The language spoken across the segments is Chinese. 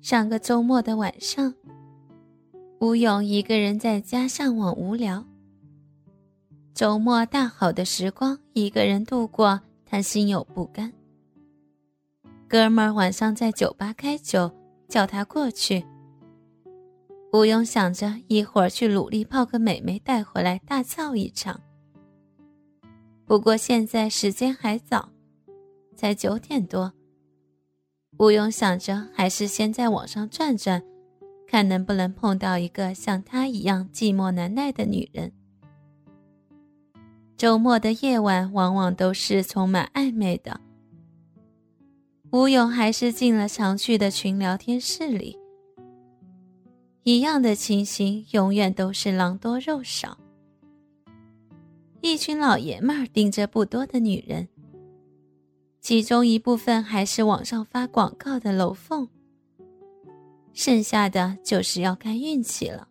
上个周末的晚上，吴勇一个人在家上网无聊。周末大好的时光，一个人度过，他心有不甘。哥们儿晚上在酒吧开酒，叫他过去。吴勇想着一会儿去努力泡个美眉带回来大造一场。不过现在时间还早，才九点多。吴勇想着，还是先在网上转转，看能不能碰到一个像他一样寂寞难耐的女人。周末的夜晚往往都是充满暧昧的。吴勇还是进了常去的群聊天室里，一样的情形永远都是狼多肉少，一群老爷们儿盯着不多的女人。其中一部分还是网上发广告的楼凤，剩下的就是要看运气了。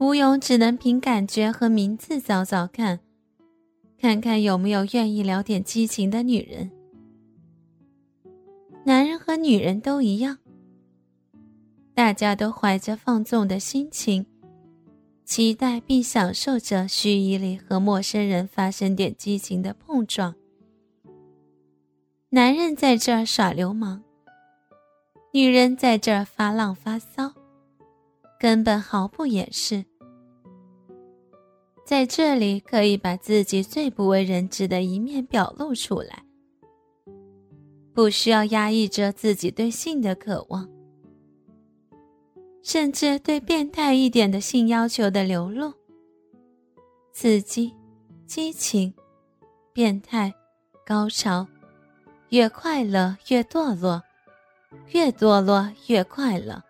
吴勇只能凭感觉和名字找找看，看看有没有愿意聊点激情的女人。男人和女人都一样，大家都怀着放纵的心情，期待并享受着虚拟里和陌生人发生点激情的碰撞。男人在这儿耍流氓，女人在这儿发浪发骚，根本毫不掩饰。在这里可以把自己最不为人知的一面表露出来，不需要压抑着自己对性的渴望，甚至对变态一点的性要求的流露。刺激、激情、变态、高潮。越快乐越堕落，越堕落越快乐。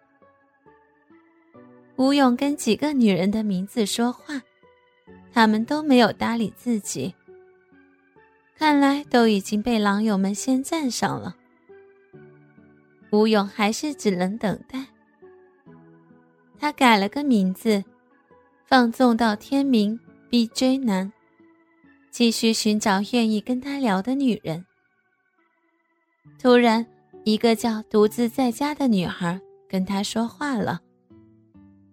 吴勇跟几个女人的名字说话，他们都没有搭理自己。看来都已经被狼友们先赞上了。吴勇还是只能等待。他改了个名字，放纵到天明，B J 男，继续寻找愿意跟他聊的女人。突然，一个叫独自在家的女孩跟他说话了。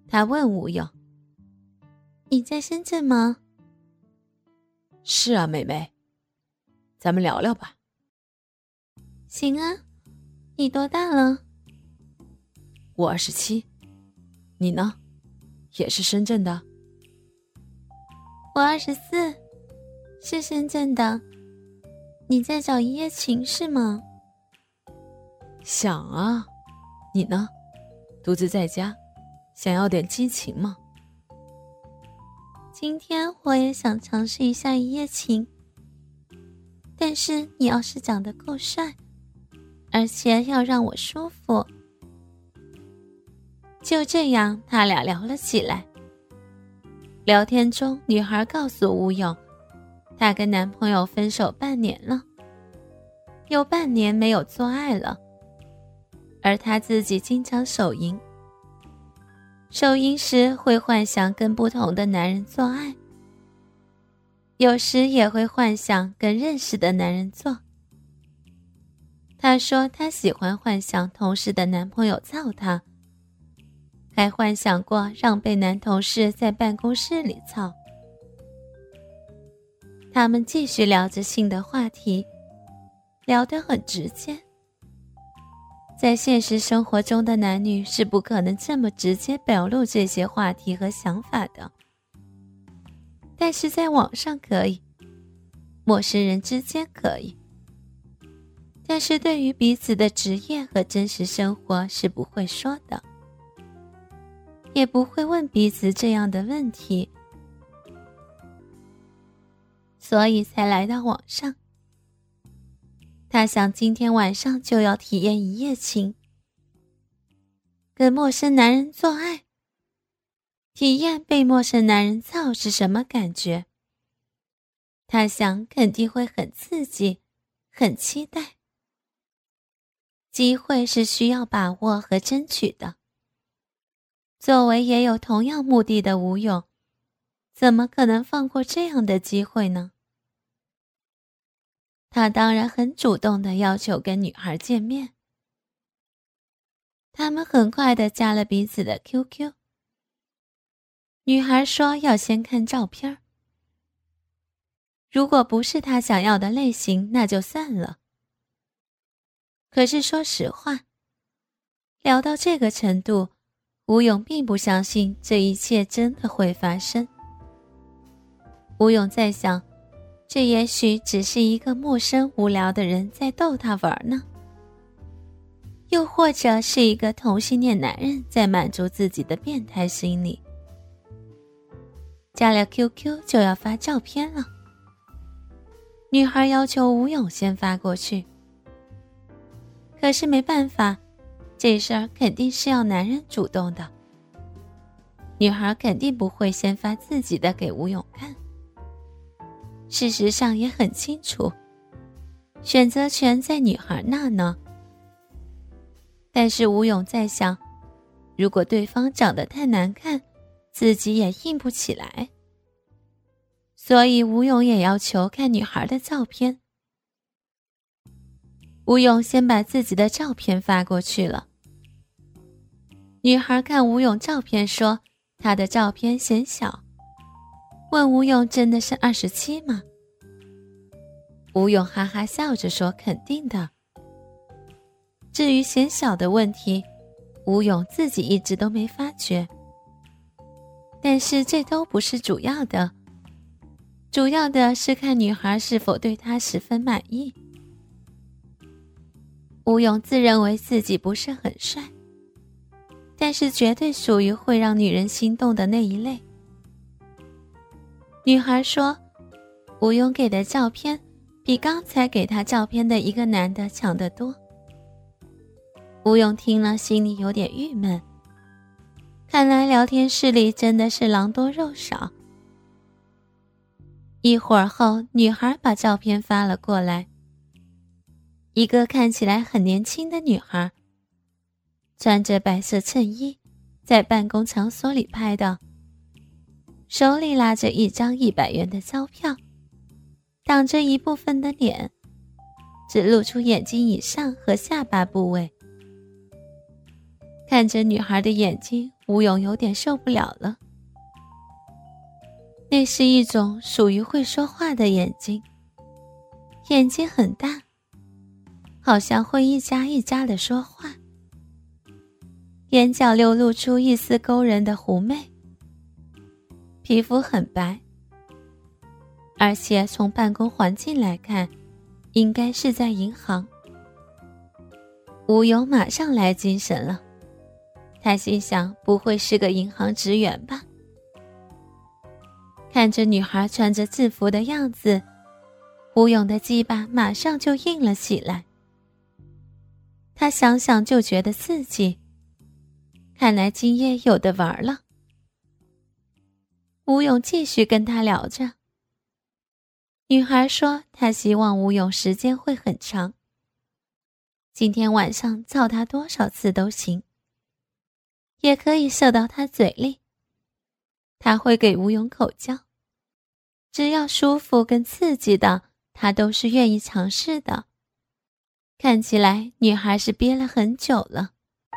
他问吴勇：“你在深圳吗？”“是啊，妹妹，咱们聊聊吧。”“行啊，你多大了？”“我二十七，你呢？也是深圳的？”“我二十四，是深圳的。你在找一夜情是吗？”想啊，你呢？独自在家，想要点激情吗？今天我也想尝试一下一夜情，但是你要是长得够帅，而且要让我舒服。就这样，他俩聊了起来。聊天中，女孩告诉吴勇，她跟男朋友分手半年了，有半年没有做爱了。而她自己经常手淫，手淫时会幻想跟不同的男人做爱，有时也会幻想跟认识的男人做。他说他喜欢幻想同事的男朋友操他，还幻想过让被男同事在办公室里操。他们继续聊着性的话题，聊得很直接。在现实生活中的男女是不可能这么直接表露这些话题和想法的，但是在网上可以，陌生人之间可以，但是对于彼此的职业和真实生活是不会说的，也不会问彼此这样的问题，所以才来到网上。他想今天晚上就要体验一夜情，跟陌生男人做爱，体验被陌生男人操是什么感觉。他想肯定会很刺激，很期待。机会是需要把握和争取的。作为也有同样目的的吴勇，怎么可能放过这样的机会呢？他当然很主动的要求跟女孩见面，他们很快的加了彼此的 QQ。女孩说要先看照片如果不是她想要的类型，那就算了。可是说实话，聊到这个程度，吴勇并不相信这一切真的会发生。吴勇在想，这也许只是一个陌生无聊的人在逗他玩呢，又或者是一个同性恋男人在满足自己的变态心理。加了 QQ 就要发照片了，女孩要求吴勇先发过去，可是没办法，这事儿肯定是要男人主动的，女孩肯定不会先发自己的给吴勇看。事实上也很清楚，选择权在女孩那呢。但是吴勇在想，如果对方长得太难看，自己也硬不起来。所以吴勇也要求看女孩的照片。吴勇先把自己的照片发过去了。女孩看吴勇照片，说他的照片显小。问吴勇真的是二十七吗？吴勇哈哈笑着说：“肯定的。”至于显小的问题，吴勇自己一直都没发觉。但是这都不是主要的，主要的是看女孩是否对他十分满意。吴勇自认为自己不是很帅，但是绝对属于会让女人心动的那一类。女孩说：“吴勇给的照片比刚才给他照片的一个男的强得多。”吴勇听了，心里有点郁闷。看来聊天室里真的是狼多肉少。一会儿后，女孩把照片发了过来。一个看起来很年轻的女孩，穿着白色衬衣，在办公场所里拍的。手里拉着一张一百元的钞票，挡着一部分的脸，只露出眼睛以上和下巴部位。看着女孩的眼睛，吴勇有点受不了了。那是一种属于会说话的眼睛，眼睛很大，好像会一家一家的说话，眼角流露出一丝勾人的狐媚。皮肤很白，而且从办公环境来看，应该是在银行。吴勇马上来精神了，他心想：不会是个银行职员吧？看着女孩穿着制服的样子，吴勇的鸡巴马上就硬了起来。他想想就觉得刺激，看来今夜有的玩了。吴勇继续跟他聊着。女孩说：“她希望吴勇时间会很长。今天晚上造他多少次都行，也可以射到他嘴里。他会给吴勇口交，只要舒服跟刺激的，他都是愿意尝试的。看起来女孩是憋了很久了。”